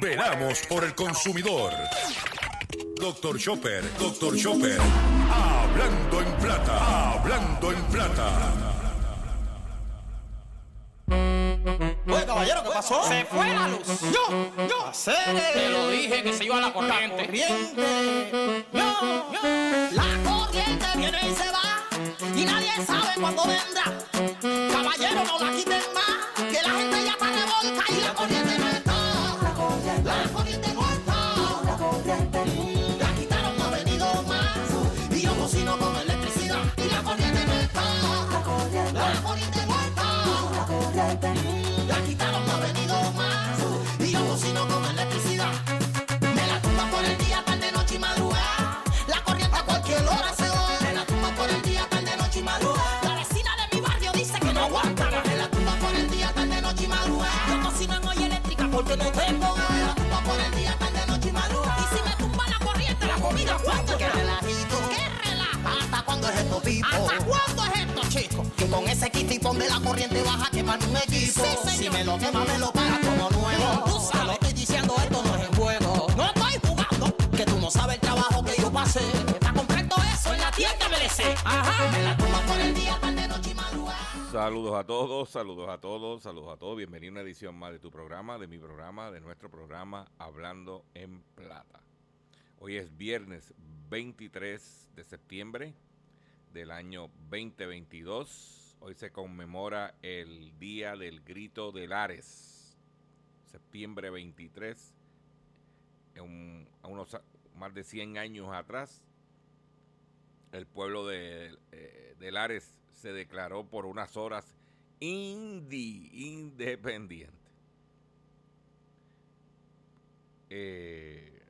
Veramos por el consumidor. Doctor Chopper, Doctor Chopper. Hablando en plata, hablando en plata. Oye, caballero, ¿qué pasó? Se fue la luz. Yo, yo. Hacer Te lo dije que se iba a la corriente. corriente. Yo, yo. La corriente viene y se va y nadie sabe cuándo vendrá. Caballero, no la quiten más, revolta y la corriente baja quemar un equipo. Sí. Si me lo quema, me lo paga como nuevo. Tú Te sabes. lo estoy diciendo, esto no es en juego. No estoy jugando, que tú no sabes el trabajo que yo pasé. Para comprar todo eso en la tienda MLC. Ajá. Me la tumba por el día, tarde, noche y madrugada. Saludos a todos, saludos a todos, saludos a todos. Bienvenido a una edición más de tu programa, de mi programa, de nuestro programa Hablando en Plata. Hoy es viernes 23 de septiembre del año 2022. Hoy se conmemora el Día del Grito de Lares. Septiembre 23, en unos más de 100 años atrás, el pueblo de, eh, de Lares se declaró por unas horas indi, independiente. Eh,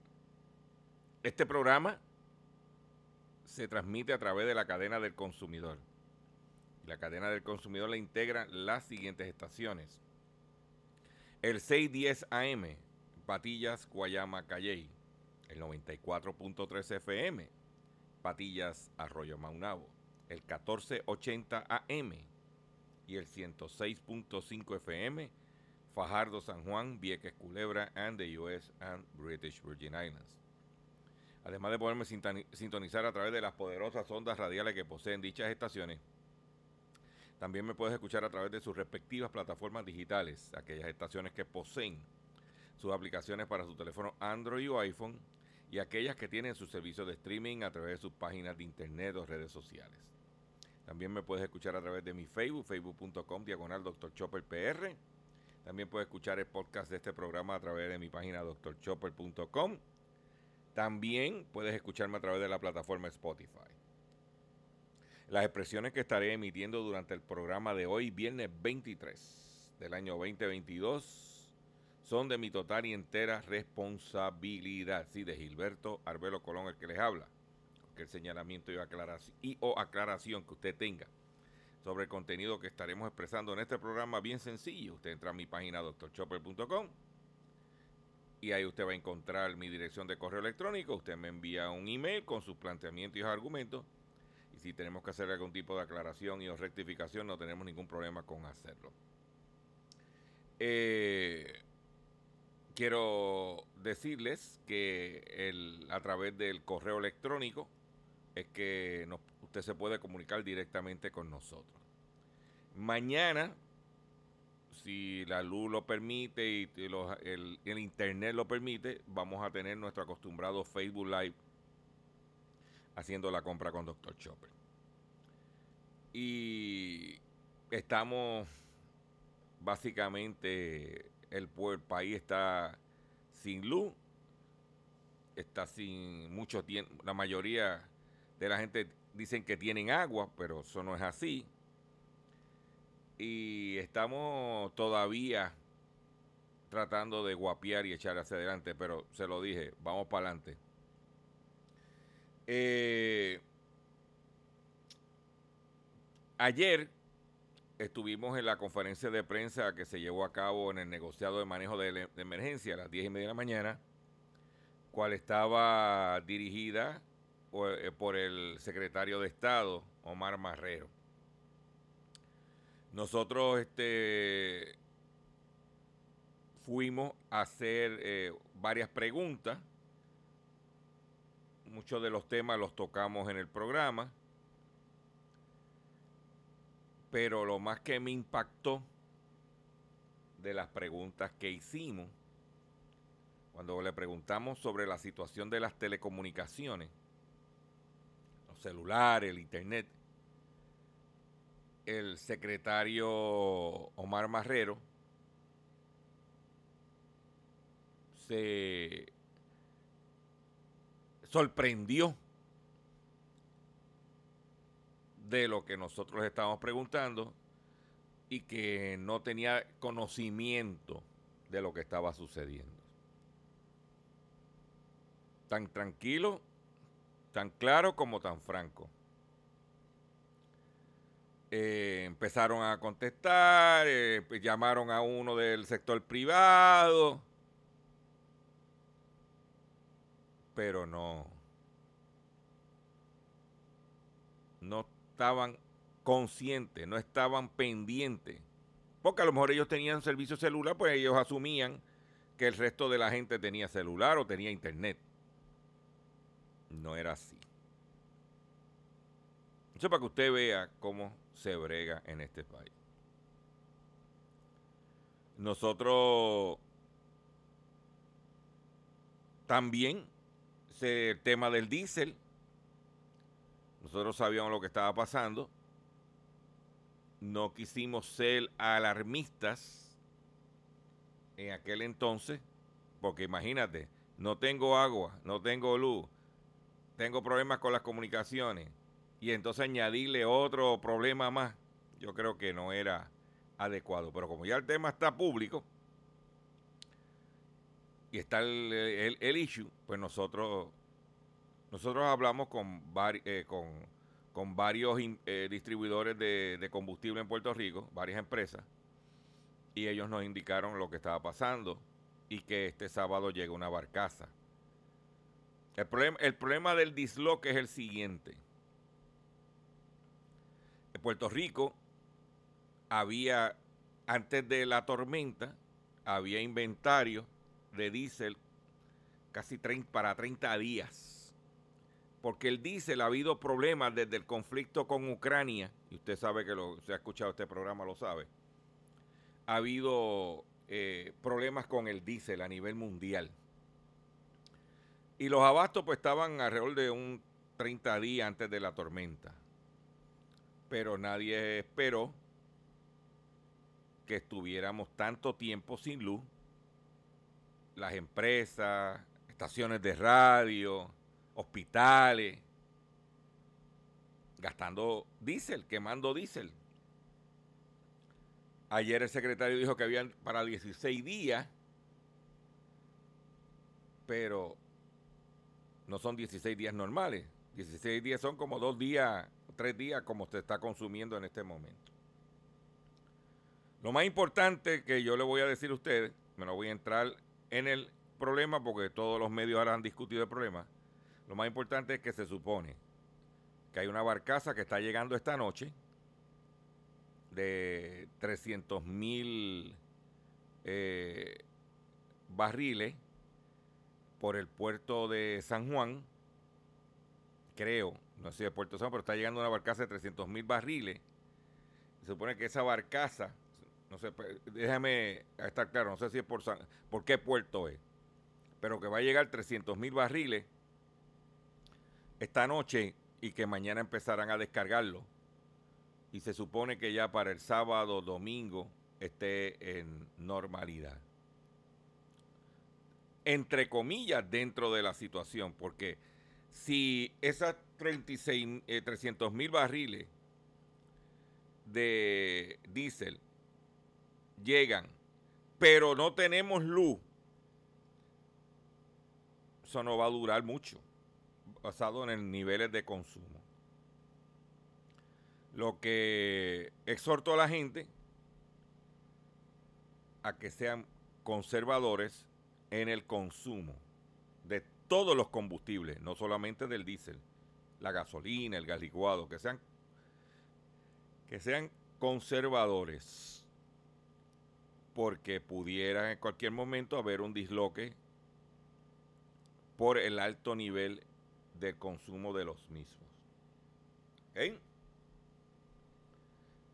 este programa se transmite a través de la cadena del consumidor. La cadena del consumidor la integra las siguientes estaciones. El 610 AM, Patillas, Guayama, Calley. El 94.3 FM, Patillas, Arroyo Maunabo. El 1480 AM y el 106.5 FM, Fajardo, San Juan, Vieques, Culebra, and the US and British Virgin Islands. Además de poderme sintoni- sintonizar a través de las poderosas ondas radiales que poseen dichas estaciones, también me puedes escuchar a través de sus respectivas plataformas digitales, aquellas estaciones que poseen sus aplicaciones para su teléfono Android o iPhone y aquellas que tienen su servicio de streaming a través de sus páginas de internet o redes sociales. También me puedes escuchar a través de mi Facebook, facebook.com, diagonal Dr. Chopper PR. También puedes escuchar el podcast de este programa a través de mi página drchopper.com. También puedes escucharme a través de la plataforma Spotify. Las expresiones que estaré emitiendo durante el programa de hoy, viernes 23 del año 2022, son de mi total y entera responsabilidad. Sí, de Gilberto Arbelo Colón, el que les habla. Cualquier señalamiento y aclaración, o aclaración que usted tenga sobre el contenido que estaremos expresando en este programa, bien sencillo. Usted entra a mi página drchopper.com y ahí usted va a encontrar mi dirección de correo electrónico. Usted me envía un email con sus planteamientos y argumentos. Si tenemos que hacer algún tipo de aclaración y o rectificación, no tenemos ningún problema con hacerlo. Eh, quiero decirles que a través del correo electrónico es que usted se puede comunicar directamente con nosotros. Mañana, si la luz lo permite y, el internet lo permite, vamos a tener nuestro acostumbrado Facebook Live haciendo la compra con Dr. Chopper. Y estamos básicamente el, el país está sin luz, está sin mucho tiempo, la mayoría de la gente dicen que tienen agua, pero eso no es así. Y estamos todavía tratando de guapiar y echar hacia adelante, pero se lo dije, vamos para adelante. Eh, ayer estuvimos en la conferencia de prensa que se llevó a cabo en el negociado de manejo de, emergencia a las 10 y media de la mañana, cual estaba dirigida eh, por el secretario de Estado, Omar Marrero. Nosotros este, fuimos a hacer eh, varias preguntas. Muchos de los temas los tocamos en el programa. Pero lo más que me impactó de las preguntas que hicimos, cuando le preguntamos sobre la situación de las telecomunicaciones, los celulares, el internet, el secretario Omar Marrero se sorprendió de lo que nosotros estábamos preguntando y que no tenía conocimiento de lo que estaba sucediendo. Tan tranquilo, tan claro como tan franco. Eh, empezaron a contestar, eh, llamaron a uno del sector privado, pero no, no estaban conscientes, no estaban pendientes, porque a lo mejor ellos tenían servicio celular, pues ellos asumían que el resto de la gente tenía celular o tenía internet. No era así. Eso para que usted vea cómo se brega en este país. Nosotros también, el tema del diésel, nosotros sabíamos lo que estaba pasando, no quisimos ser alarmistas en aquel entonces, porque imagínate, no tengo agua, no tengo luz, tengo problemas con las comunicaciones, y entonces añadirle otro problema más, yo creo que no era adecuado. Pero como ya el tema está público y está el, el, issue, pues nosotros, nosotros hablamos con, eh, con, con, varios eh, distribuidores de, combustible en Puerto Rico, varias empresas, y ellos nos indicaron lo que estaba pasando y que este sábado llega una barcaza. El problema, el problema del disloque es el siguiente. En Puerto Rico había, antes de la tormenta, había inventario de diésel casi 30, para 30 días. Porque el diésel ha habido problemas desde el conflicto con Ucrania, y usted sabe que lo, se ha escuchado este programa, lo sabe. Ha habido eh, problemas con el diésel a nivel mundial. Y los abastos pues estaban alrededor de un 30 días antes de la tormenta pero nadie esperó que estuviéramos tanto tiempo sin luz. Las empresas, estaciones de radio, hospitales, gastando diésel, quemando diésel. Ayer el secretario dijo que habían para 16 días, pero no son 16 días normales. 16 días son como dos días tres días como se está consumiendo en este momento. Lo más importante que yo le voy a decir a ustedes, me lo voy a entrar en el problema porque todos los medios ahora han discutido el problema. Lo más importante es que se supone que hay una barcaza que está llegando esta noche de 300 mil eh, barriles por el puerto de San Juan, creo, no sé de Puerto Santo, pero está llegando una barcaza de 300 mil barriles. Se supone que esa barcaza, no sé, pues, déjame estar claro, no sé si es por, por qué puerto es, pero que va a llegar 300 mil barriles esta noche y que mañana empezarán a descargarlo. Y se supone que ya para el sábado, domingo, esté en normalidad. Entre comillas, dentro de la situación, porque si esas 36, 300 eh, mil barriles de diésel llegan, pero no tenemos luz, eso no va a durar mucho, basado en el niveles de consumo. Lo que exhorto a la gente a que sean conservadores en el consumo de todos los combustibles, no solamente del diésel la gasolina, el gas licuado, que sean, que sean conservadores. Porque pudiera en cualquier momento haber un disloque por el alto nivel de consumo de los mismos. ¿Ok?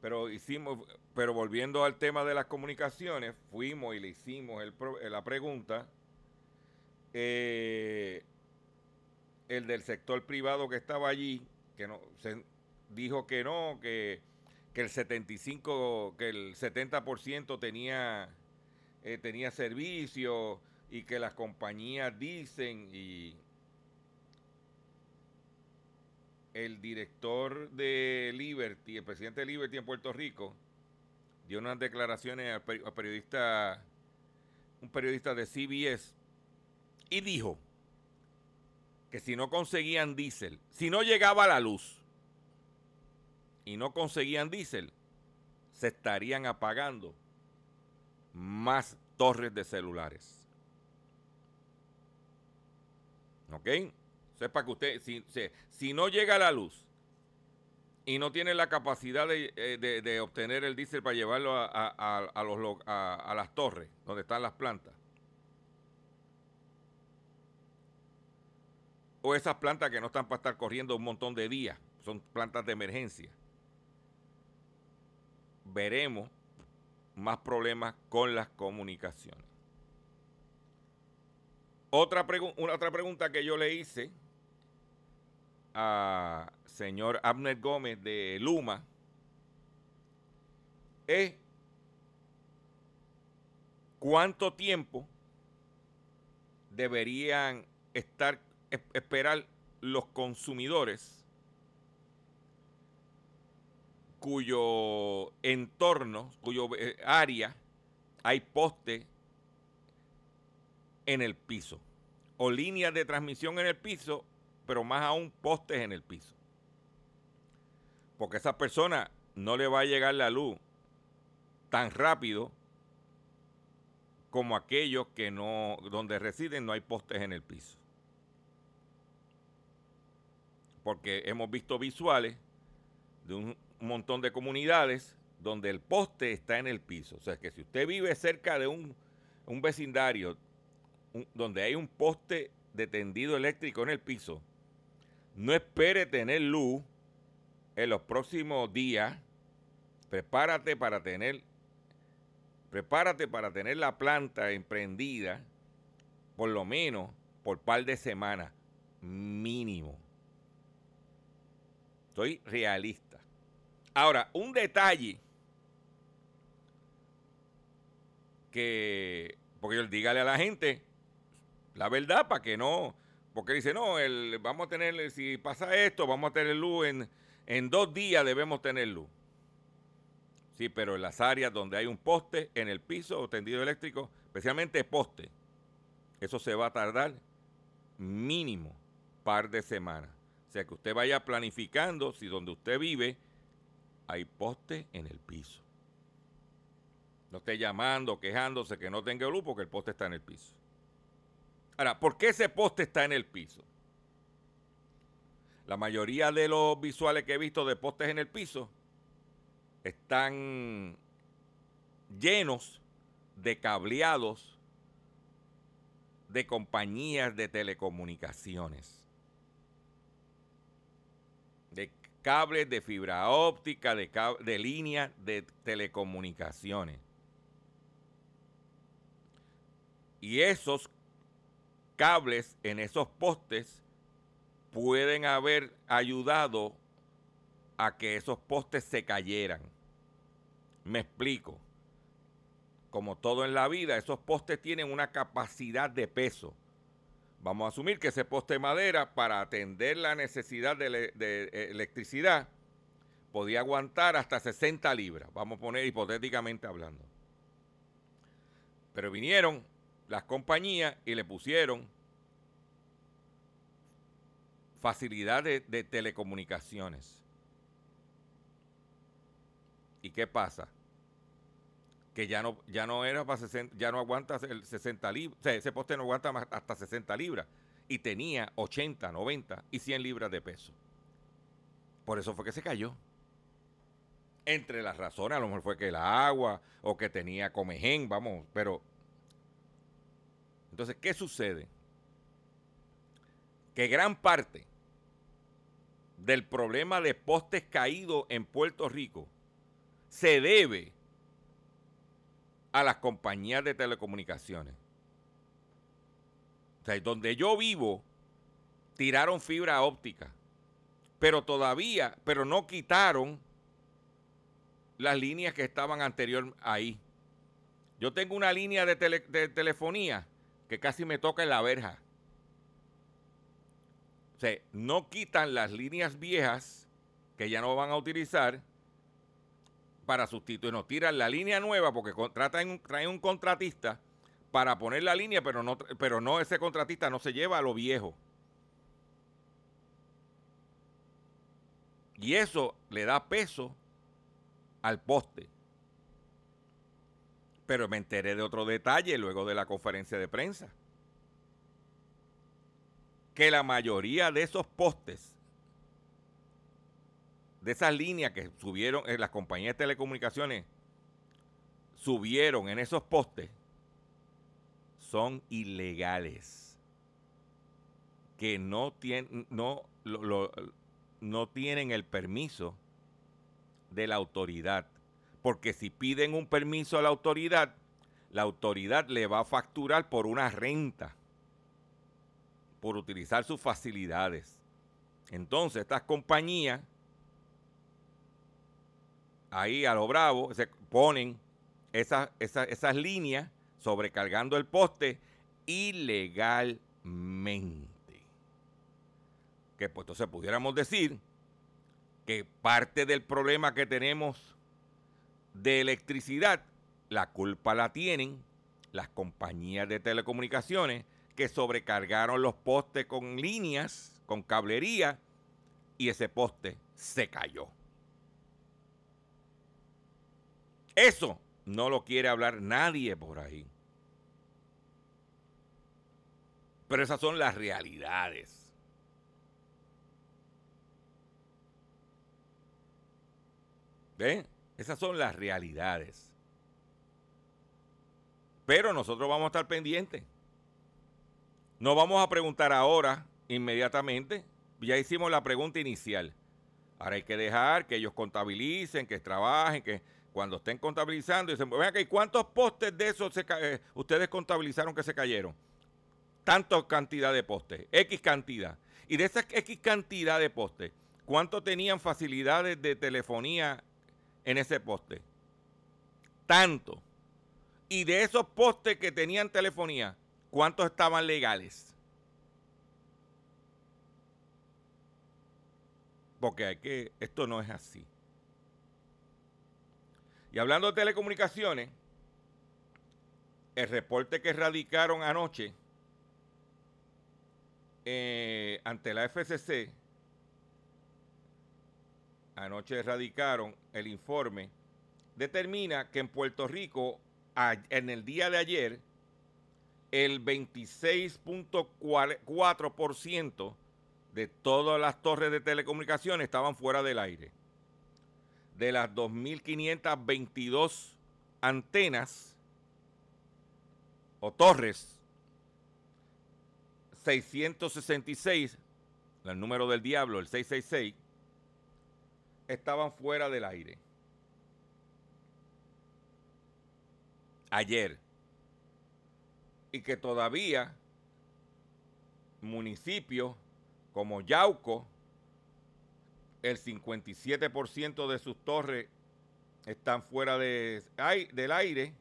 Pero hicimos, pero volviendo al tema de las comunicaciones, fuimos y le hicimos la pregunta. eh, el del sector privado que estaba allí, que no, dijo que no, que, que el 75, que el 70% tenía, eh, tenía servicio y que las compañías dicen y el director de Liberty, el presidente de Liberty en Puerto Rico, dio unas declaraciones al peri- al periodista, un periodista de CBS, y dijo que si no conseguían diésel, si no llegaba la luz y no conseguían diésel, se estarían apagando más torres de celulares. ¿Ok? Sepa que usted, si, si- no llega la luz y no tiene la capacidad de, eh, de- obtener el diésel para llevarlo a- a las torres donde están las plantas, o esas plantas que no están para estar corriendo un montón de días, son plantas de emergencia, veremos más problemas con las comunicaciones. Otra, pregu- una otra pregunta que yo le hice a señor Abner Gómez de Luma es cuánto tiempo deberían estar es- esperar los consumidores cuyo entorno, cuyo eh, área hay poste en el piso o líneas de transmisión en el piso, pero más aún postes en el piso. Porque a esa persona no le va a llegar la luz tan rápido como aquellos que no donde residen no hay postes en el piso. Porque hemos visto visuales de un montón de comunidades donde el poste está en el piso. O sea, que si usted vive cerca de un, un vecindario un- donde hay un poste de tendido eléctrico en el piso, no espere tener luz en los próximos días. Prepárate para tener prepárate para tener la planta emprendida por lo menos por par de semanas mínimo. Soy realista. Ahora, un detalle que, porque yo dígale a la gente la verdad para que no, porque dice, no, el, vamos a tener, si pasa esto, vamos a tener luz en, en dos días debemos tener luz. Sí, pero en las áreas donde hay un poste en el piso o tendido eléctrico, especialmente poste, eso se va a tardar mínimo par de semanas. O sea que usted vaya planificando si donde usted vive hay poste en el piso. No esté llamando, quejándose que no tenga luz porque el poste está en el piso. Ahora, ¿por qué ese poste está en el piso? La mayoría de los visuales que he visto de postes en el piso están llenos de cableados de compañías de telecomunicaciones. De cables de fibra óptica, de, de de telecomunicaciones. Y esos cables en esos postes pueden haber ayudado a que esos postes se cayeran. Me explico. Como todo en la vida, esos postes tienen una capacidad de peso. Vamos a asumir que ese poste de madera, para atender la necesidad de, de, eh, electricidad, podía aguantar hasta 60 libras. Vamos a poner hipotéticamente hablando. Pero vinieron las compañías y le pusieron facilidades de telecomunicaciones. ¿Y qué pasa? Que ya no, ya no era para 60, ya no aguanta el 60 libras, o sea, ese poste no aguanta más hasta 60 libras y tenía 80, 90 y 100 libras de peso. Por eso fue que se cayó. Entre las razones, a lo mejor fue que el agua o que tenía comején, vamos, pero... Entonces, ¿qué sucede? Que gran parte del problema de postes caídos en Puerto Rico se debe a las compañías de telecomunicaciones. O sea, donde yo vivo, tiraron fibra óptica, pero todavía, pero no quitaron las líneas que estaban anterior ahí. Yo tengo una línea de, de telefonía que casi me toca en la verja. O sea, no quitan las líneas viejas que ya no van a utilizar para sustituir, no tiran la línea nueva porque traen, traen un contratista para poner la línea, pero no, pero no ese contratista no se lleva a lo viejo. Y eso le da peso al poste. Pero me enteré de otro detalle luego de la conferencia de prensa. Que la mayoría de esos postes, de esas líneas que subieron en las compañías de telecomunicaciones, subieron en esos postes, son ilegales. Que no tienen, no, no tienen el permiso de la autoridad. Porque si piden un permiso a la autoridad, la autoridad le va a facturar por una renta, por utilizar sus facilidades. Entonces, estas compañías, ahí a lo bravo, se ponen esas, esas, esas líneas sobrecargando el poste ilegalmente. Que pues entonces pudiéramos decir que parte del problema que tenemos de electricidad, la culpa la tienen las compañías de telecomunicaciones que sobrecargaron los postes con líneas, con cablería, y ese poste se cayó. Eso no lo quiere hablar nadie por ahí. Pero esas son las realidades. ¿Ven? Esas son las realidades. Pero nosotros vamos a estar pendientes. No vamos a preguntar ahora, inmediatamente. Ya hicimos la pregunta inicial. Ahora hay que dejar que ellos contabilicen, que trabajen, que cuando estén contabilizando, dicen, vean que ¿cuántos postes de esos eh, ustedes contabilizaron que se cayeron? Tanta cantidad de postes, X cantidad. Y de esa X cantidad de postes, ¿cuánto tenían facilidades de telefonía en ese poste. Tanto. Y de esos postes que tenían telefonía, ¿cuántos estaban legales? Porque hay que, esto no es así. Y hablando de telecomunicaciones, el reporte que radicaron anoche eh, ante la FCC anoche radicaron el informe, determina que en Puerto Rico, en el día de ayer, el 26.4% de todas las torres de telecomunicaciones estaban fuera del aire. De las 2.522 antenas o torres, 666, el número del diablo, el 666, estaban fuera del aire. Ayer. Y que todavía municipios como Yauco, el 57% de sus torres están fuera de, del aire.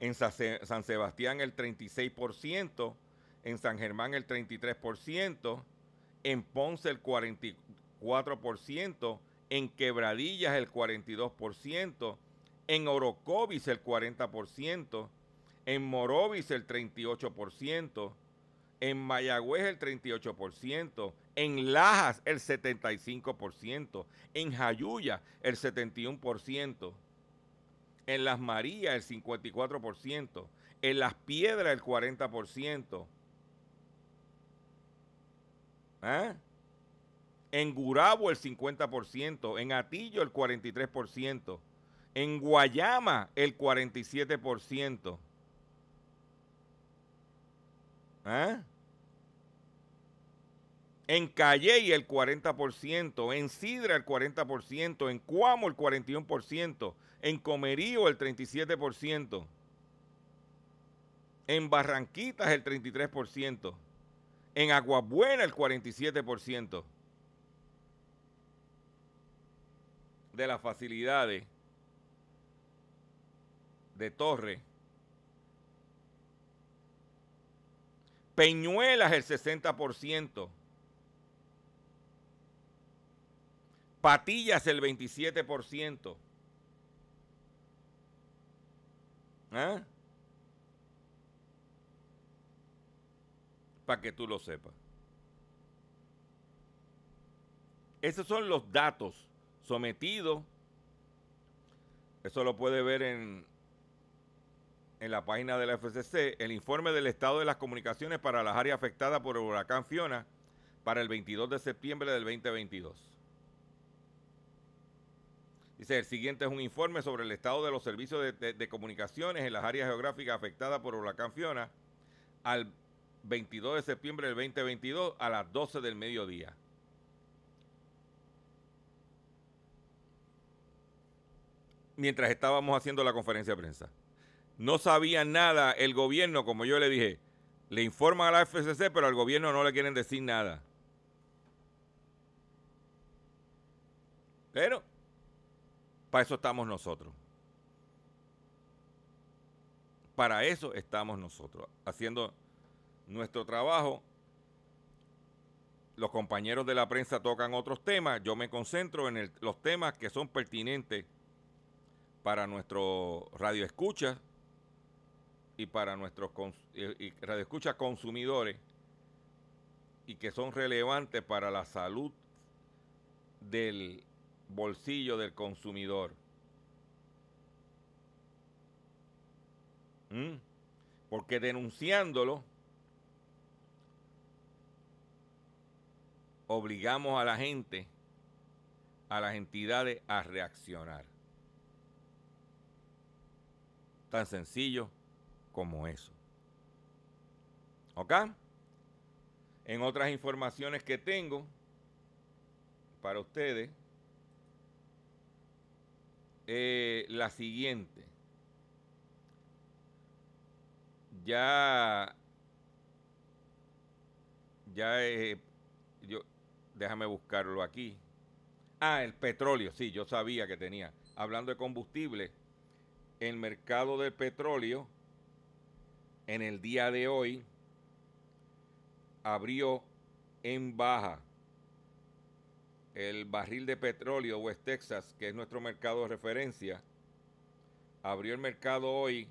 En San Sebastián el 36%, en San Germán el 33%, en Ponce el 44%, 4%, en Quebradillas el 42%, en Orocovis el 40%, en Morovis el 38%, en Mayagüez el 38%, en Lajas el 75%, en Jayuya el 71%, en Las Marías el 54%, en Las Piedras el 40%. ¿Ah? En Gurabo el 50%. En Atillo el 43%. En Guayama el 47%. ¿Ah? En Calley el 40%, en Sidra el 40%, en Cuamo el 41%, en Comerío el 37%, en Barranquitas el 33%, en Aguabuena el 47% de las facilidades de Torre. Peñuelas el 60%. Patillas el 27%. ¿Ah? Para que tú lo sepas. Esos son los datos sometidos. Eso lo puede ver en, en la página de la FCC. El informe del estado de las comunicaciones para las áreas afectadas por el huracán Fiona para el 22 de septiembre del 2022. Dice, el siguiente es un informe sobre el estado de los servicios de, comunicaciones en las áreas geográficas afectadas por huracán Fiona al 22 de septiembre del 2022 a las 12 del mediodía. Mientras estábamos haciendo la conferencia de prensa. No sabía nada el gobierno, como yo le dije. Le informan a la FCC, pero al gobierno no le quieren decir nada. Pero para eso estamos nosotros. Para eso estamos nosotros, haciendo nuestro trabajo. Los compañeros de la prensa tocan otros temas, yo me concentro en los temas que son pertinentes para nuestro radio escucha y para nuestros radio escucha consumidores y que son relevantes para la salud del bolsillo del consumidor. ¿Mm? Porque denunciándolo, obligamos a la gente, a las entidades a reaccionar. Tan sencillo como eso. ¿Ok? En otras informaciones que tengo para ustedes, eh, la siguiente. Ya, ya, eh, yo, déjame buscarlo aquí. Ah, el petróleo, sí, yo sabía que tenía. Hablando de combustible, el mercado del petróleo en el día de hoy abrió en baja el barril de petróleo West Texas, que es nuestro mercado de referencia, abrió el mercado hoy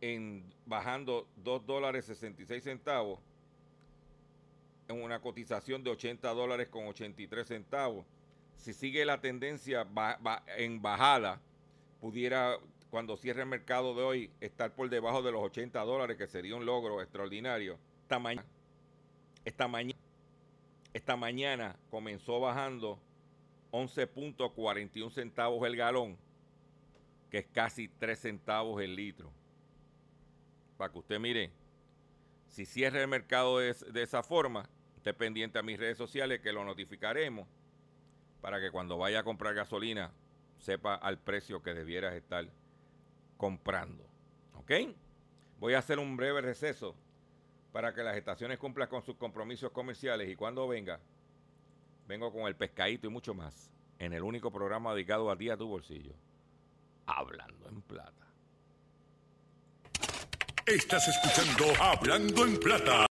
en bajando 2 dólares 66 centavos en una cotización de 80 dólares con 83 centavos. Si sigue la tendencia en bajada, pudiera cuando cierre el mercado de hoy estar por debajo de los 80 dólares, que sería un logro extraordinario. Esta mañana, esta mañana esta mañana comenzó bajando 11.41 centavos el galón, que es casi 3 centavos el litro. Para que usted mire, si cierra el mercado de, esa forma, esté pendiente a mis redes sociales que lo notificaremos para que cuando vaya a comprar gasolina sepa al precio que debieras estar comprando. ¿Ok? Voy a hacer un breve receso para que las estaciones cumplan con sus compromisos comerciales y cuando venga, vengo con el pescadito y mucho más en el único programa dedicado a ti a tu bolsillo. Hablando en plata. Estás escuchando Hablando en plata.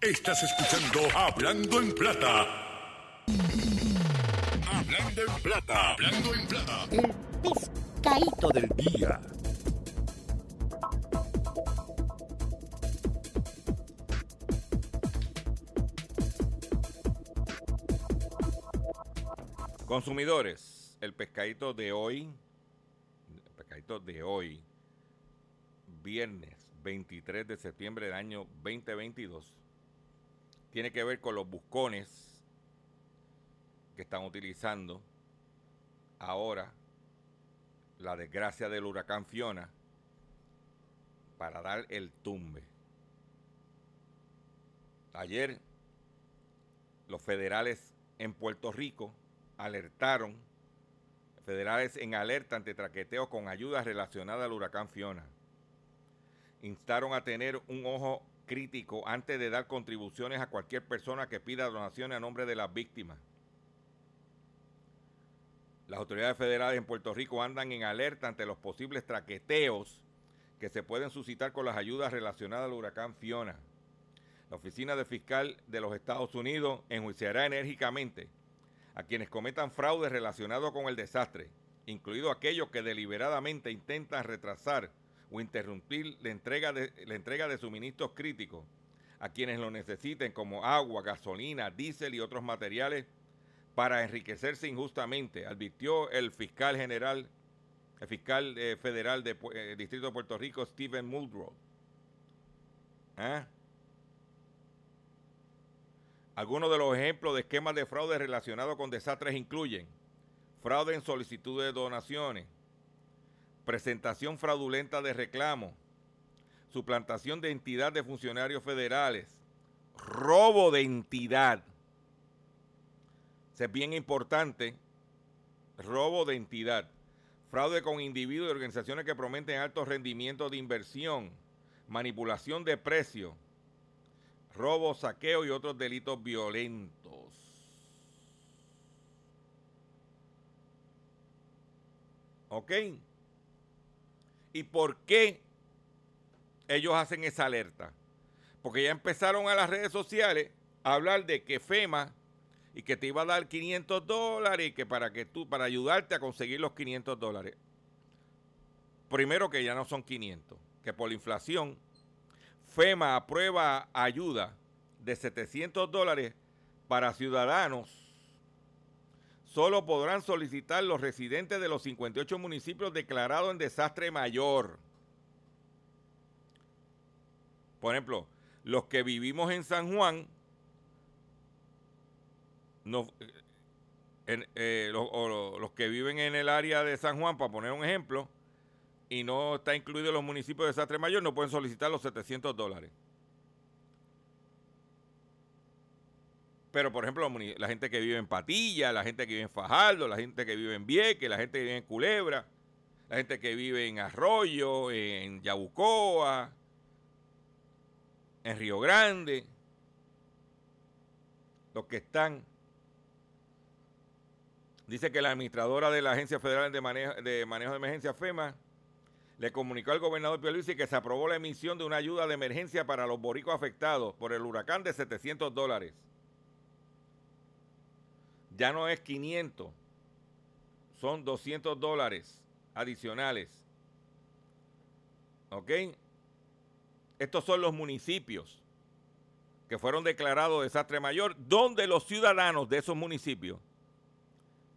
Estás escuchando Hablando en plata. Hablando en plata. Hablando en plata. El pescadito del día. Consumidores, el pescadito de hoy, el pescadito de hoy, viernes 23 de septiembre del año 2022, tiene que ver con los buscones que están utilizando ahora la desgracia del huracán Fiona para dar el tumbe. Ayer los federales en Puerto Rico alertaron, federales en alerta ante traqueteos con ayudas relacionadas al huracán Fiona. Instaron a tener un ojo crítico antes de dar contribuciones a cualquier persona que pida donaciones a nombre de las víctimas. Las autoridades federales en Puerto Rico andan en alerta ante los posibles traqueteos que se pueden suscitar con las ayudas relacionadas al huracán Fiona. La Oficina de Fiscal de los Estados Unidos enjuiciará enérgicamente a quienes cometan fraude relacionado con el desastre, incluido aquellos que deliberadamente intentan retrasar o interrumpir la entrega de, la entrega de suministros críticos a quienes lo necesiten como agua, gasolina, diésel y otros materiales para enriquecerse injustamente, advirtió el fiscal general, el fiscal eh, federal del de, eh, Distrito de Puerto Rico, Stephen Muldrow. ¿Ah? Algunos de los ejemplos de esquemas de fraude relacionados con desastres incluyen fraude en solicitud de donaciones, presentación fraudulenta de reclamos, suplantación de entidad de funcionarios federales, robo de entidad. es bien importante, robo de entidad, fraude con individuos y organizaciones que prometen altos rendimientos de inversión, manipulación de precios, robo, saqueo y otros delitos violentos. ¿Ok? ¿Y por qué ellos hacen esa alerta? Porque ya empezaron a las redes sociales a hablar de que FEMA y que te iba a dar 500 dólares y que para que tú para ayudarte a conseguir los 500 dólares. Primero que ya no son 500, que por la inflación FEMA aprueba ayuda de 700 dólares para ciudadanos. Solo podrán solicitar los residentes de los 58 municipios declarados en desastre mayor. Por ejemplo, los que vivimos en San Juan, eh, o los que viven en el área de San Juan, para poner un ejemplo, y no está incluido los municipios de desastre mayor, no pueden solicitar los 700 dólares. Pero, por ejemplo, la gente que vive en Patilla, la gente que vive en Fajardo, la gente que vive en Vieques, la gente que vive en Culebra, la gente que vive en Arroyo, en Yabucoa, en Río Grande, los que están. Dice que la administradora de la Agencia Federal de Manejo de, Manejo de Emergencia, FEMA, le comunicó al gobernador Pierluisi que se aprobó la emisión de una ayuda de emergencia para los boricos afectados por el huracán de 700 dólares. Ya no es 500, son 200 dólares adicionales. ¿Ok? Estos son los municipios que fueron declarados desastre mayor, donde los ciudadanos de esos municipios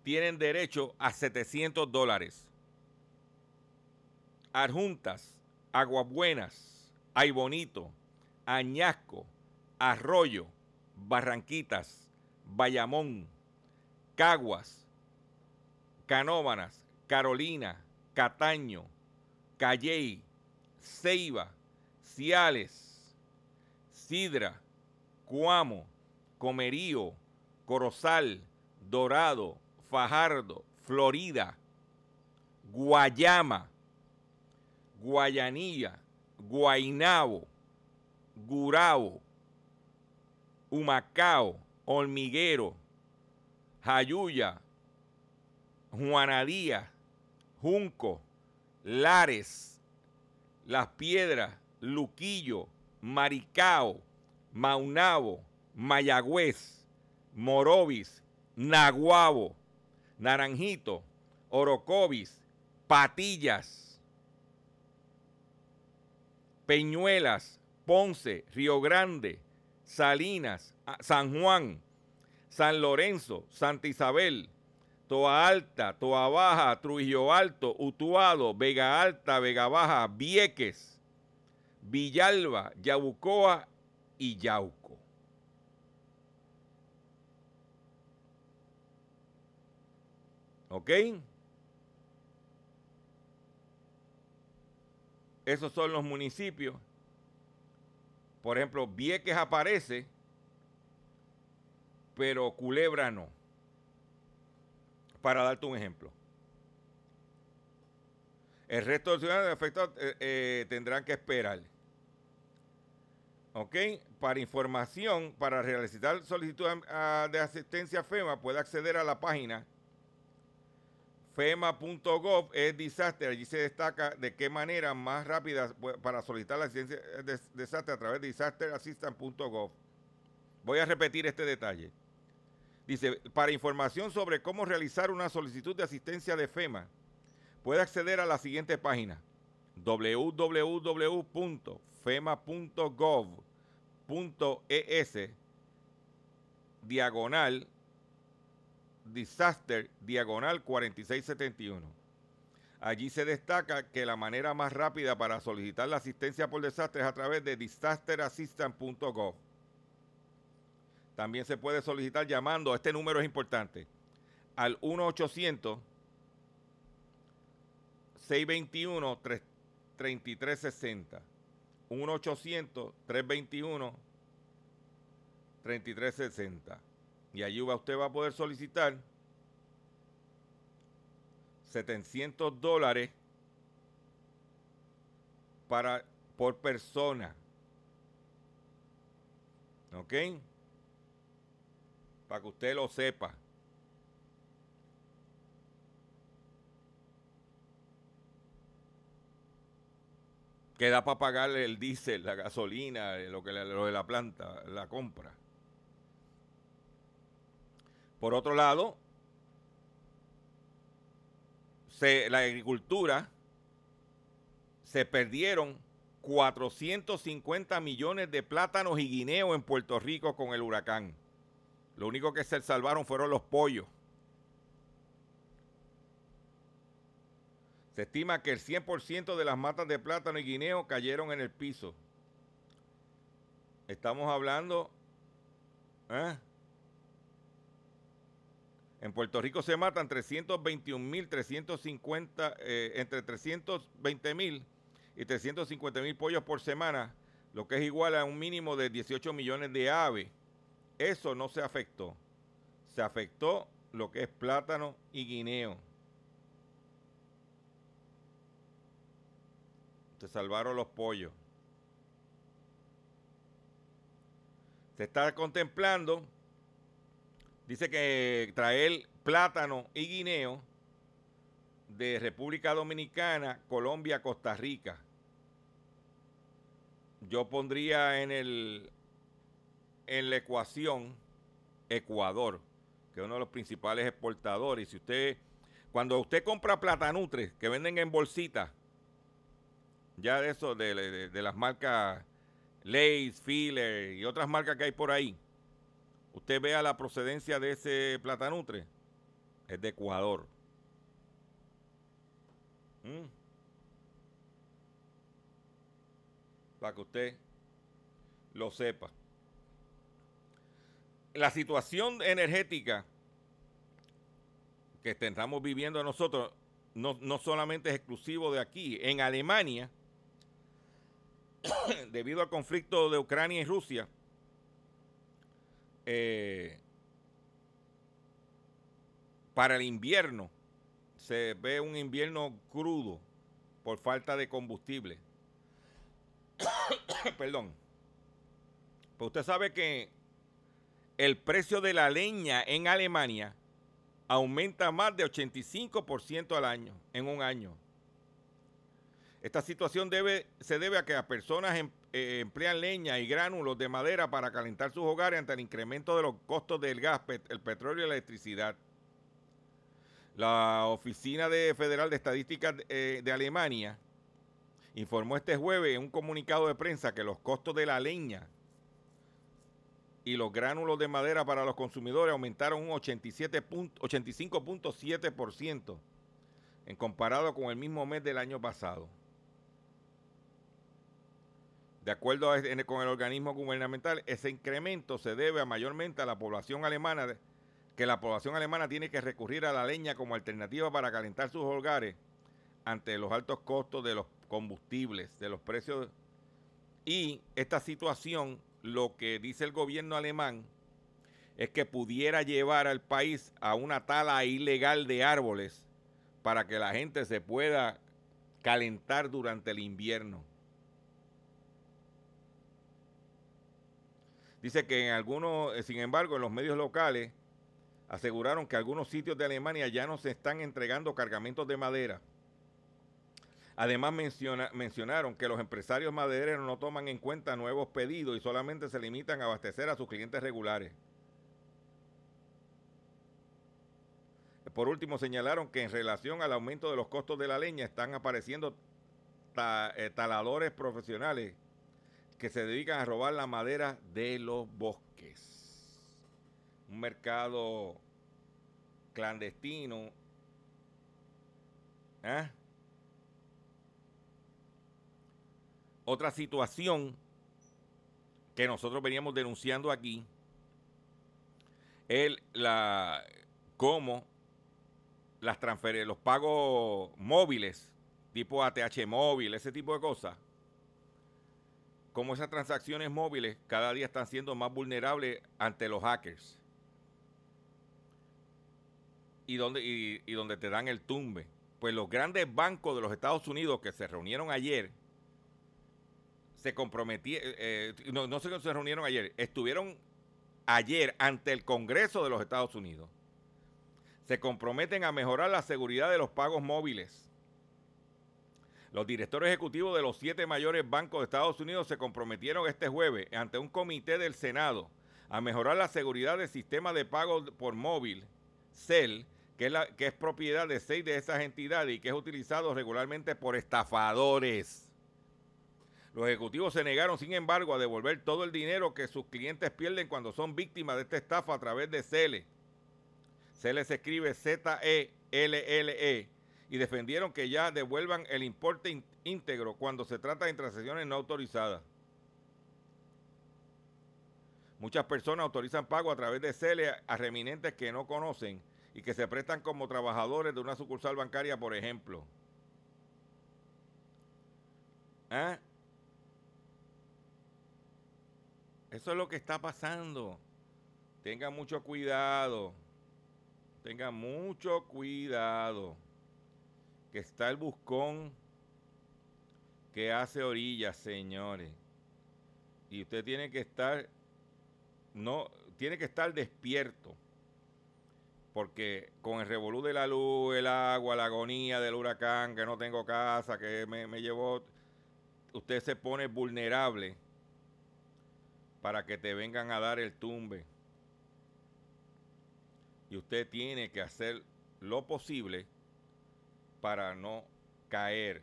tienen derecho a 700 dólares. Arjuntas, Aguabuenas, Aybonito, Añasco, Arroyo, Barranquitas, Bayamón, Caguas, Canóbanas, Carolina, Cataño, Calley, Ceiba, Ciales, Sidra, Cuamo, Comerío, Corozal, Dorado, Fajardo, Florida, Guayama, Guayanilla, Guainabo, Gurabo, Humacao, Hormiguero, Jayuya, Juanadía, Junco, Lares, Las Piedras, Luquillo, Maricao, Maunabo, Mayagüez, Morovis, Naguabo, Naranjito, Orocovis, Patillas, Peñuelas, Ponce, Río Grande, Salinas, ah, San Juan, San Lorenzo, Santa Isabel, Toa Alta, Toa Baja, Trujillo Alto, Utuado, Vega Alta, Vega Baja, Vieques, Villalba, Yabucoa y Yauco. ¿Ok? Esos son los municipios. Por ejemplo, Vieques aparece, pero Culebra no. Para darte un ejemplo. El resto de los ciudadanos afectados eh, eh, tendrán que esperar. ¿Ok? Para información, para realizar solicitud de asistencia FEMA, puede acceder a la página FEMA.gov es desastre. Allí se destaca de qué manera más rápida para solicitar la asistencia de desastre a través de disasterassistant.gov. Voy a repetir este detalle. Dice, para información sobre cómo realizar una solicitud de asistencia de FEMA, puede acceder a la siguiente página www.fema.gov.es diagonal disaster diagonal 4671. Allí se destaca que la manera más rápida para solicitar la asistencia por desastre es a través de disasterassistant.gov. También se puede solicitar llamando, este número es importante, al 1 800 621-3360. 1-800-321-3360. Y allí usted va a poder solicitar 700 dólares para, por persona. ¿Ok? Para que usted lo sepa. queda para pagarle el diésel, la gasolina, eh, lo, que, lo de la planta, la compra. Por otro lado, la agricultura se perdieron 450 millones de plátanos y guineos en Puerto Rico con el huracán. Lo único que se salvaron fueron los pollos. Se estima que el 100% de las matas de plátano y guineo cayeron en el piso. Estamos hablando... ¿eh? En Puerto Rico se matan 321.350, eh, entre 320.000 y 350.000 pollos por semana, lo que es igual a un mínimo de 18 millones de aves. Eso no se afectó. Se afectó lo que es plátano y guineo. Se salvaron los pollos. Se está contemplando, dice que traer plátano y guineo de República Dominicana, Colombia, Costa Rica. Yo pondría en el en la ecuación Ecuador, que es uno de los principales exportadores. Si usted, cuando usted compra platanutres que venden en bolsitas, ya de eso, de, las marcas Lays, Filler y otras marcas que hay por ahí, usted vea la procedencia de ese platanutre, es de Ecuador. Mm. Para que usted lo sepa. La situación energética que estamos viviendo nosotros no, no solamente es exclusivo de aquí. En Alemania, debido al conflicto de Ucrania y Rusia, eh, para el invierno se ve un invierno crudo por falta de combustible. Perdón. Pues usted sabe que el precio de la leña en Alemania aumenta más de 85% al año, en un año. Esta situación se debe a que las personas em, eh, emplean leña y gránulos de madera para calentar sus hogares ante el incremento de los costos del gas, el petróleo y la electricidad. La Oficina de Federal de Estadísticas eh, de Alemania informó este jueves en un comunicado de prensa que los costos de la leña y los gránulos de madera para los consumidores aumentaron un 85.7% en comparado con el mismo mes del año pasado. De acuerdo con el organismo gubernamental, ese incremento se debe mayormente a la población alemana que la población alemana tiene que recurrir a la leña como alternativa para calentar sus hogares ante los altos costos de los combustibles, de los precios. Y esta situación, lo que dice el gobierno alemán, es que pudiera llevar al país a una tala ilegal de árboles para que la gente se pueda calentar durante el invierno. Dice que en algunos, eh, sin embargo, en los medios locales aseguraron que algunos sitios de Alemania ya no se están entregando cargamentos de madera. Además mencionaron que los empresarios madereros no toman en cuenta nuevos pedidos y solamente se limitan a abastecer a sus clientes regulares. Por último, señalaron que en relación al aumento de los costos de la leña están apareciendo eh, taladores profesionales que se dedican a robar la madera de los bosques. Un mercado clandestino. ¿eh? Otra situación que nosotros veníamos denunciando aquí es la cómo las transferencias, los pagos móviles, tipo ATH móvil, ese tipo de cosas, como esas transacciones móviles cada día están siendo más vulnerables ante los hackers. Y donde, y, donde te dan el tumbe. Pues los grandes bancos de los Estados Unidos que se reunieron ayer, se comprometieron, eh, eh, no, no sé se reunieron ayer, estuvieron ayer ante el Congreso de los Estados Unidos se comprometen a mejorar la seguridad de los pagos móviles. Los directores ejecutivos de los siete mayores bancos de Estados Unidos se comprometieron este jueves ante un comité del Senado a mejorar la seguridad del sistema de pago por móvil, CEL, que es, propiedad de seis de esas entidades y que es utilizado regularmente por estafadores. Los ejecutivos se negaron, sin embargo, a devolver todo el dinero que sus clientes pierden cuando son víctimas de esta estafa a través de CEL se les escribe Z-E-L-L-E y defendieron que ya devuelvan el importe íntegro cuando se trata de transacciones no autorizadas. Muchas personas autorizan pago a través de CELE a reminentes que no conocen y que se prestan como trabajadores de una sucursal bancaria, por ejemplo. ¿Ah? Eso es lo que está pasando. Tengan mucho cuidado. Tenga mucho cuidado. Que está el buscón que hace orillas, señores. Y usted tiene que estar, no, tiene que estar despierto. Porque con el revolú de la luz, el agua, la agonía del huracán, que no tengo casa, que me, me llevó, usted se pone vulnerable para que te vengan a dar el tumbe y usted tiene que hacer lo posible para no caer.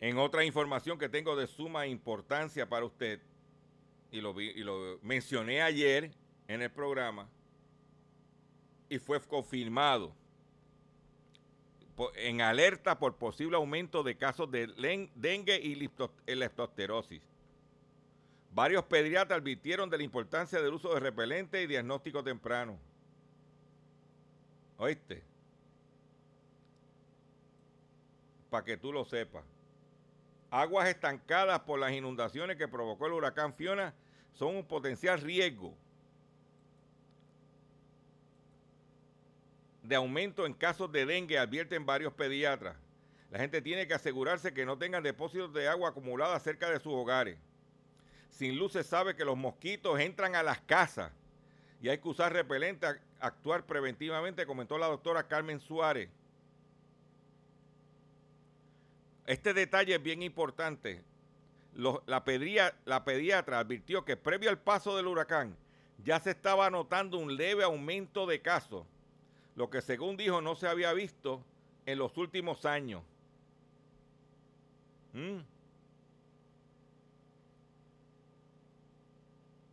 En otra información que tengo de suma importancia para usted, y lo, y lo mencioné ayer en el programa, y fue confirmado en alerta por posible aumento de casos de dengue y leptospirosis. Varios pediatras advirtieron de la importancia del uso de repelente y diagnóstico temprano. ¿Oíste? Para que tú lo sepas. Aguas estancadas por las inundaciones que provocó el huracán Fiona son un potencial riesgo de aumento en casos de dengue, advierten varios pediatras. La gente tiene que asegurarse que no tengan depósitos de agua acumulada cerca de sus hogares. Sin luz se sabe que los mosquitos entran a las casas y hay que usar repelente, actuar preventivamente, comentó la doctora Carmen Suárez. Este detalle es bien importante. la, la pediatra advirtió que previo al paso del huracán ya se estaba notando un leve aumento de casos, lo que según dijo no se había visto en los últimos años. ¿Mm?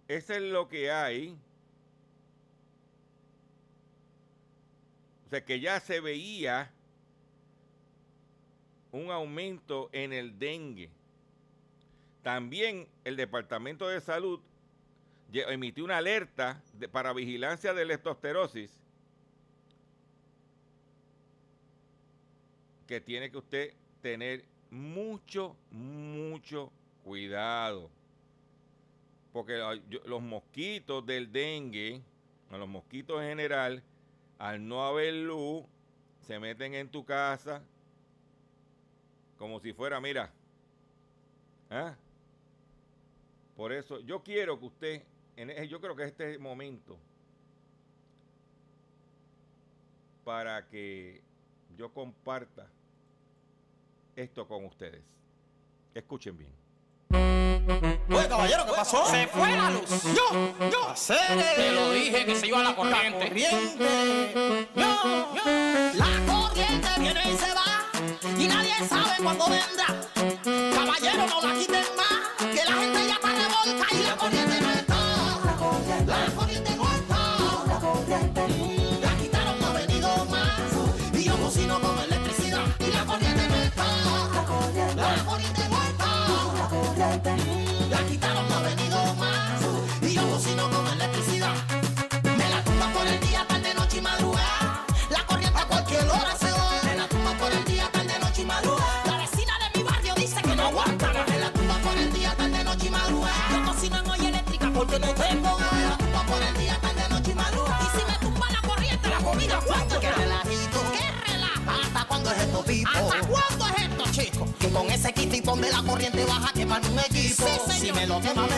Eso es lo que hay. O sea que ya se veía un aumento en el dengue. También el Departamento de Salud emitió una alerta para vigilancia de leptospirosis que tiene que usted tener mucho, mucho cuidado. Porque los mosquitos del dengue, los mosquitos en general, al no haber luz, se meten en tu casa, como si fuera, mira. ¿eh? Por eso yo quiero que usted, en, e, yo creo que este es el momento para que yo comparta esto con ustedes. Escuchen bien. Oye, caballero, ¿qué pasó? Se fue la luz. Yo, yo. Hacer Te lo dije que se iba a la corriente. La corriente. Yo, yo. La corriente viene y se va y nadie sabe cuándo vendrá. Caballero, no la quiten más, que la gente ya está revolta y la corriente no 好的麻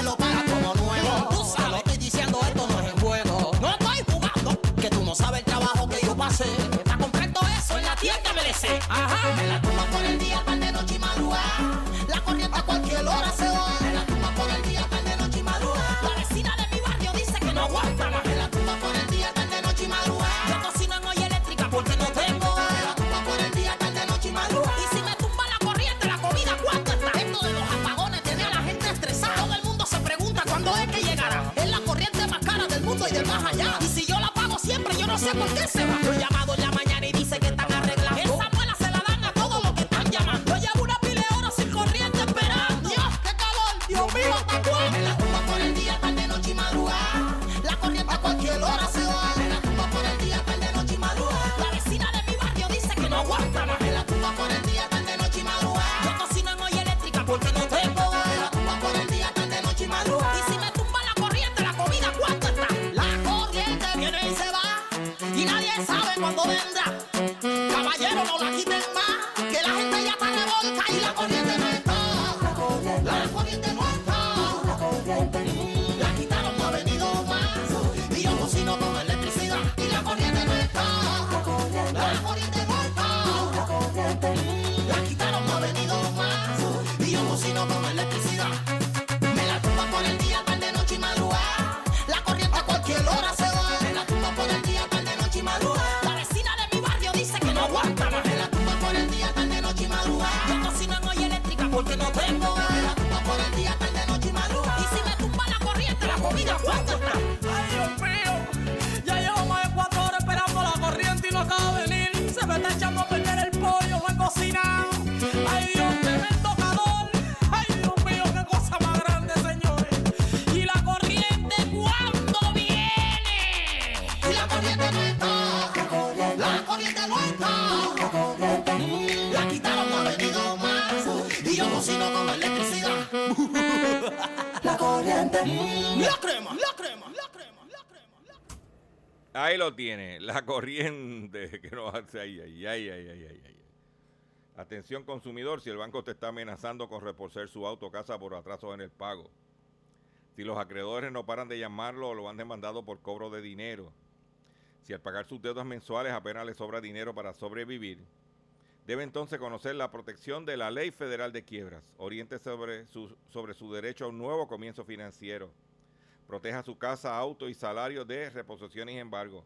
cuando vendrá. Caballero, no la quita. tiene la corriente que nos hace ahí, ahí, ahí, ahí, ahí, ahí. Atención consumidor, si el banco te está amenazando con reporcer su auto o casa por atrasos en el pago. Si los acreedores no paran de llamarlo o lo han demandado por cobro de dinero. Si al pagar sus deudas mensuales apenas le sobra dinero para sobrevivir. Debe entonces conocer la protección de la Ley Federal de Quiebras. Oriente sobre su, sobre su derecho a un nuevo comienzo financiero. Proteja su casa, auto y salario de reposición y embargo.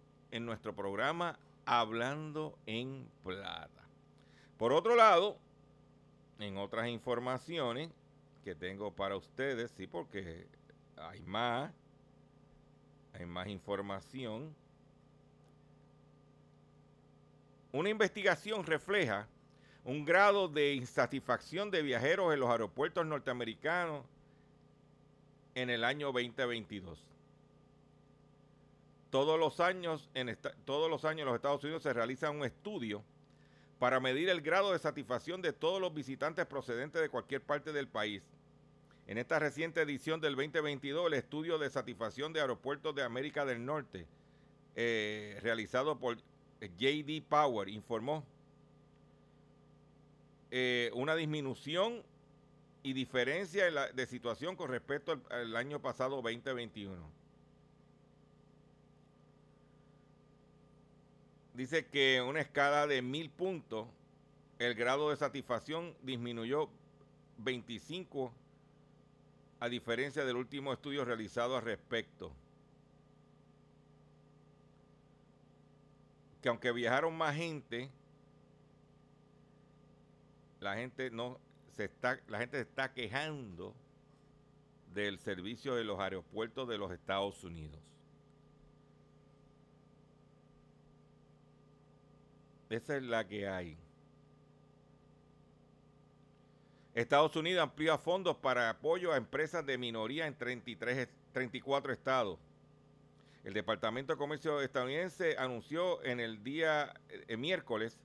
en nuestro programa Hablando en Plata. Por otro lado, en otras informaciones que tengo para ustedes, sí, porque hay más, hay más información. Una investigación refleja un grado de insatisfacción de viajeros en los aeropuertos norteamericanos en el año 2022. Todos los años en todos los años los Estados Unidos se realiza un estudio para medir el grado de satisfacción de todos los visitantes procedentes de cualquier parte del país. En esta reciente edición del 2022, el estudio de satisfacción de aeropuertos de América del Norte, eh, realizado por JD Power, informó eh, una disminución y diferencia de situación con respecto al, año pasado 2021. Dice que una escala de mil puntos, el grado de satisfacción disminuyó 25 a diferencia del último estudio realizado al respecto. Que aunque viajaron más gente, la gente no se está, la gente se está quejando del servicio de los aeropuertos de los Estados Unidos. Esa es la que hay. Estados Unidos amplía fondos para apoyo a empresas de minoría en 33, 34 estados. El Departamento de Comercio estadounidense anunció en el día eh, miércoles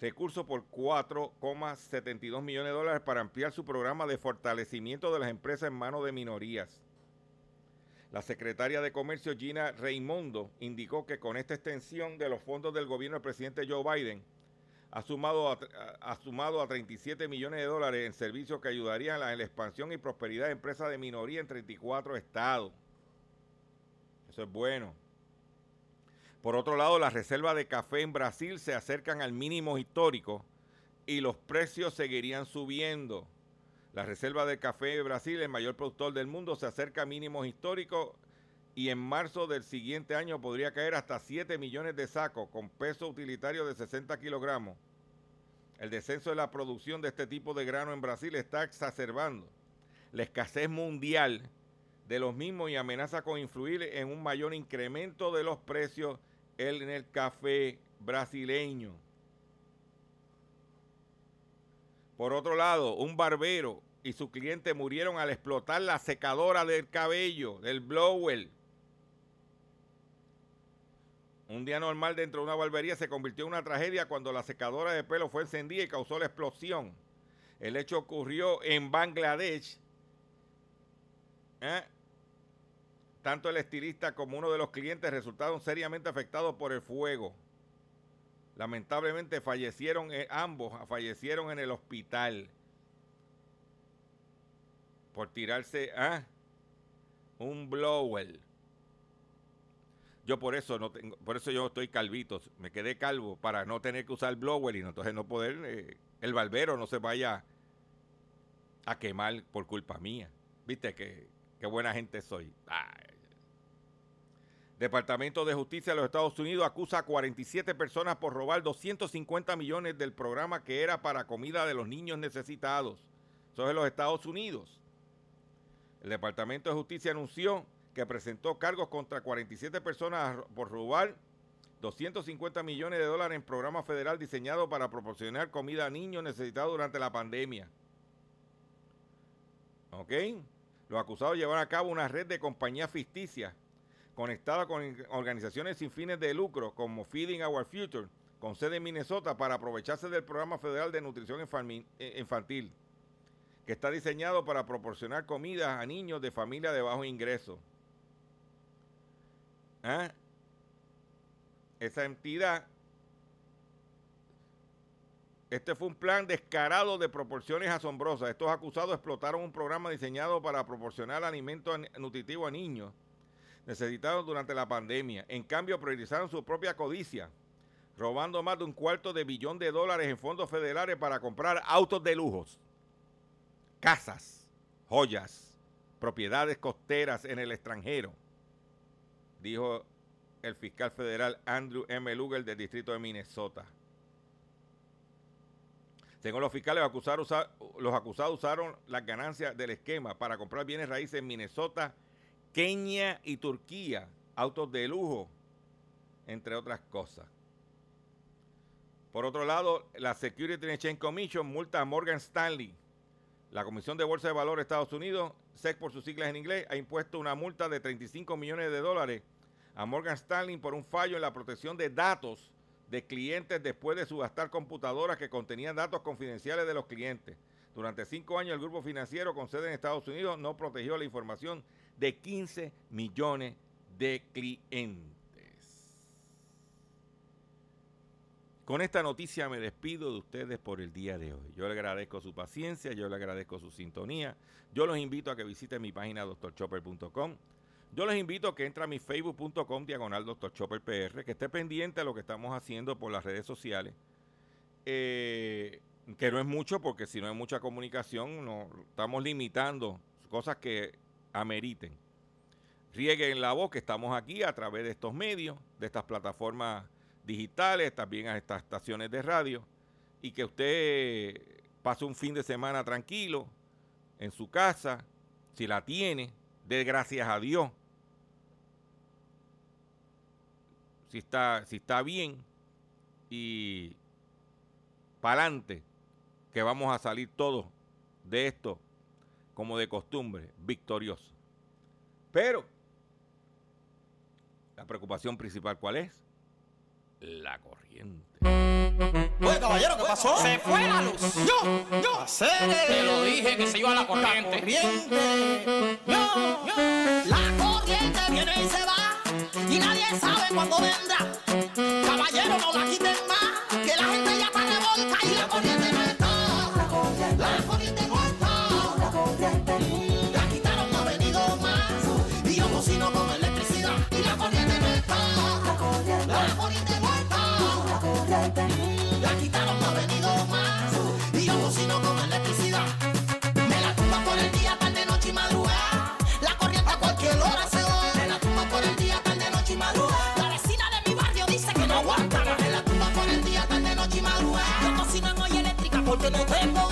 recursos por 4,72 millones de dólares para ampliar su programa de fortalecimiento de las empresas en manos de minorías. La secretaria de Comercio Gina Raimondo indicó que con esta extensión de los fondos del gobierno del presidente Joe Biden ha sumado a, ha sumado a 37 millones de dólares en servicios que ayudarían a la, expansión y prosperidad de empresas de minoría en 34 estados. Eso es bueno. Por otro lado, las reservas de café en Brasil se acercan al mínimo histórico y los precios seguirían subiendo. La reserva de café de Brasil, el mayor productor del mundo, se acerca a mínimos históricos y en marzo del siguiente año podría caer hasta 7 millones de sacos con peso utilitario de 60 kilogramos. El descenso de la producción de este tipo de grano en Brasil está exacerbando la escasez mundial de los mismos y amenaza con influir en un mayor incremento de los precios en el café brasileño. Por otro lado, un barbero y su cliente murieron al explotar la secadora del cabello, del blower. Un día normal dentro de una barbería se convirtió en una tragedia cuando la secadora de pelo fue encendida y causó la explosión. El hecho ocurrió en Bangladesh. ¿eh? Tanto el estilista como uno de los clientes resultaron seriamente afectados por el fuego. Lamentablemente fallecieron eh, ambos, fallecieron en el hospital por tirarse a un blower. Yo por eso no tengo, por eso yo estoy calvito, me quedé calvo para no tener que usar blower y entonces no poder eh, el barbero no se vaya a quemar por culpa mía. Viste que qué buena gente soy. Departamento de Justicia de los Estados Unidos acusa a 47 personas por robar 250 millones del programa que era para comida de los niños necesitados. Eso es en los Estados Unidos. El Departamento de Justicia anunció que presentó cargos contra 47 personas por robar 250 millones de dólares en programa federal diseñado para proporcionar comida a niños necesitados durante la pandemia. ¿Ok? Los acusados llevaron a cabo una red de compañías ficticias conectada con organizaciones sin fines de lucro como Feeding Our Future, con sede en Minnesota, para aprovecharse del programa federal de nutrición eh, infantil, que está diseñado para proporcionar comida a niños de familias de bajo ingreso. ¿Ah? Esa entidad, este fue un plan descarado de proporciones asombrosas. Estos acusados explotaron un programa diseñado para proporcionar alimentos nutritivos a niños necesitados durante la pandemia. En cambio, priorizaron su propia codicia, robando más de un cuarto de billón de dólares en fondos federales para comprar autos de lujos, casas, joyas, propiedades costeras en el extranjero, dijo el fiscal federal Andrew M. Luger del distrito de Minnesota. Según los fiscales, los acusados, usa- los acusados usaron las ganancias del esquema para comprar bienes raíces en Minnesota, Kenia y Turquía, autos de lujo, entre otras cosas. Por otro lado, la Security Exchange Commission multa a Morgan Stanley. La Comisión de Bolsa de Valores de Estados Unidos, SEC por sus siglas en inglés, ha impuesto una multa de 35 millones de dólares a Morgan Stanley por un fallo en la protección de datos de clientes después de subastar computadoras que contenían datos confidenciales de los clientes. Durante cinco años el grupo financiero con sede en Estados Unidos no protegió la información de 15 millones de clientes. Con esta noticia me despido de ustedes por el día de hoy. Yo le agradezco su paciencia, yo le agradezco su sintonía. Yo los invito a que visiten mi página doctorchopper.com. Yo les invito a que entre a mi facebook.com diagonal Dr. Chopper PR, que esté pendiente de lo que estamos haciendo por las redes sociales. Eh, que no es mucho, porque si no hay mucha comunicación, no, estamos limitando cosas que ameriten. Rieguen la voz que estamos aquí a través de estos medios, de estas plataformas digitales, también a estas estaciones de radio, y que usted pase un fin de semana tranquilo en su casa, si la tiene, dé gracias a Dios. Si está, si está bien y para adelante, que vamos a salir todos de esto como de costumbre, victoriosos. Pero la preocupación principal, ¿cuál es? La corriente. Oye, caballero, ¿qué pasó? Se fue la luz. Yo, yo. Hacer Te lo dije que se iba la corriente. corriente. Yo, yo. La corriente viene y se va y nadie sabe cuándo vendrá. Caballero, no la quiten más, que la gente ya está revolta y la corriente no está. La corriente no La gitana no ha venido más. Y yo cocino con electricidad. Me la tumba por el día, tarde, noche y madrugada. La corriente a cualquier hora se va. Me la tumba por el día, tarde, noche y madrugada. La vecina de mi barrio dice que no aguanta. Me la tumba por el día, tarde, noche y madrugada. Yo cocino en hoy eléctrica porque no tengo.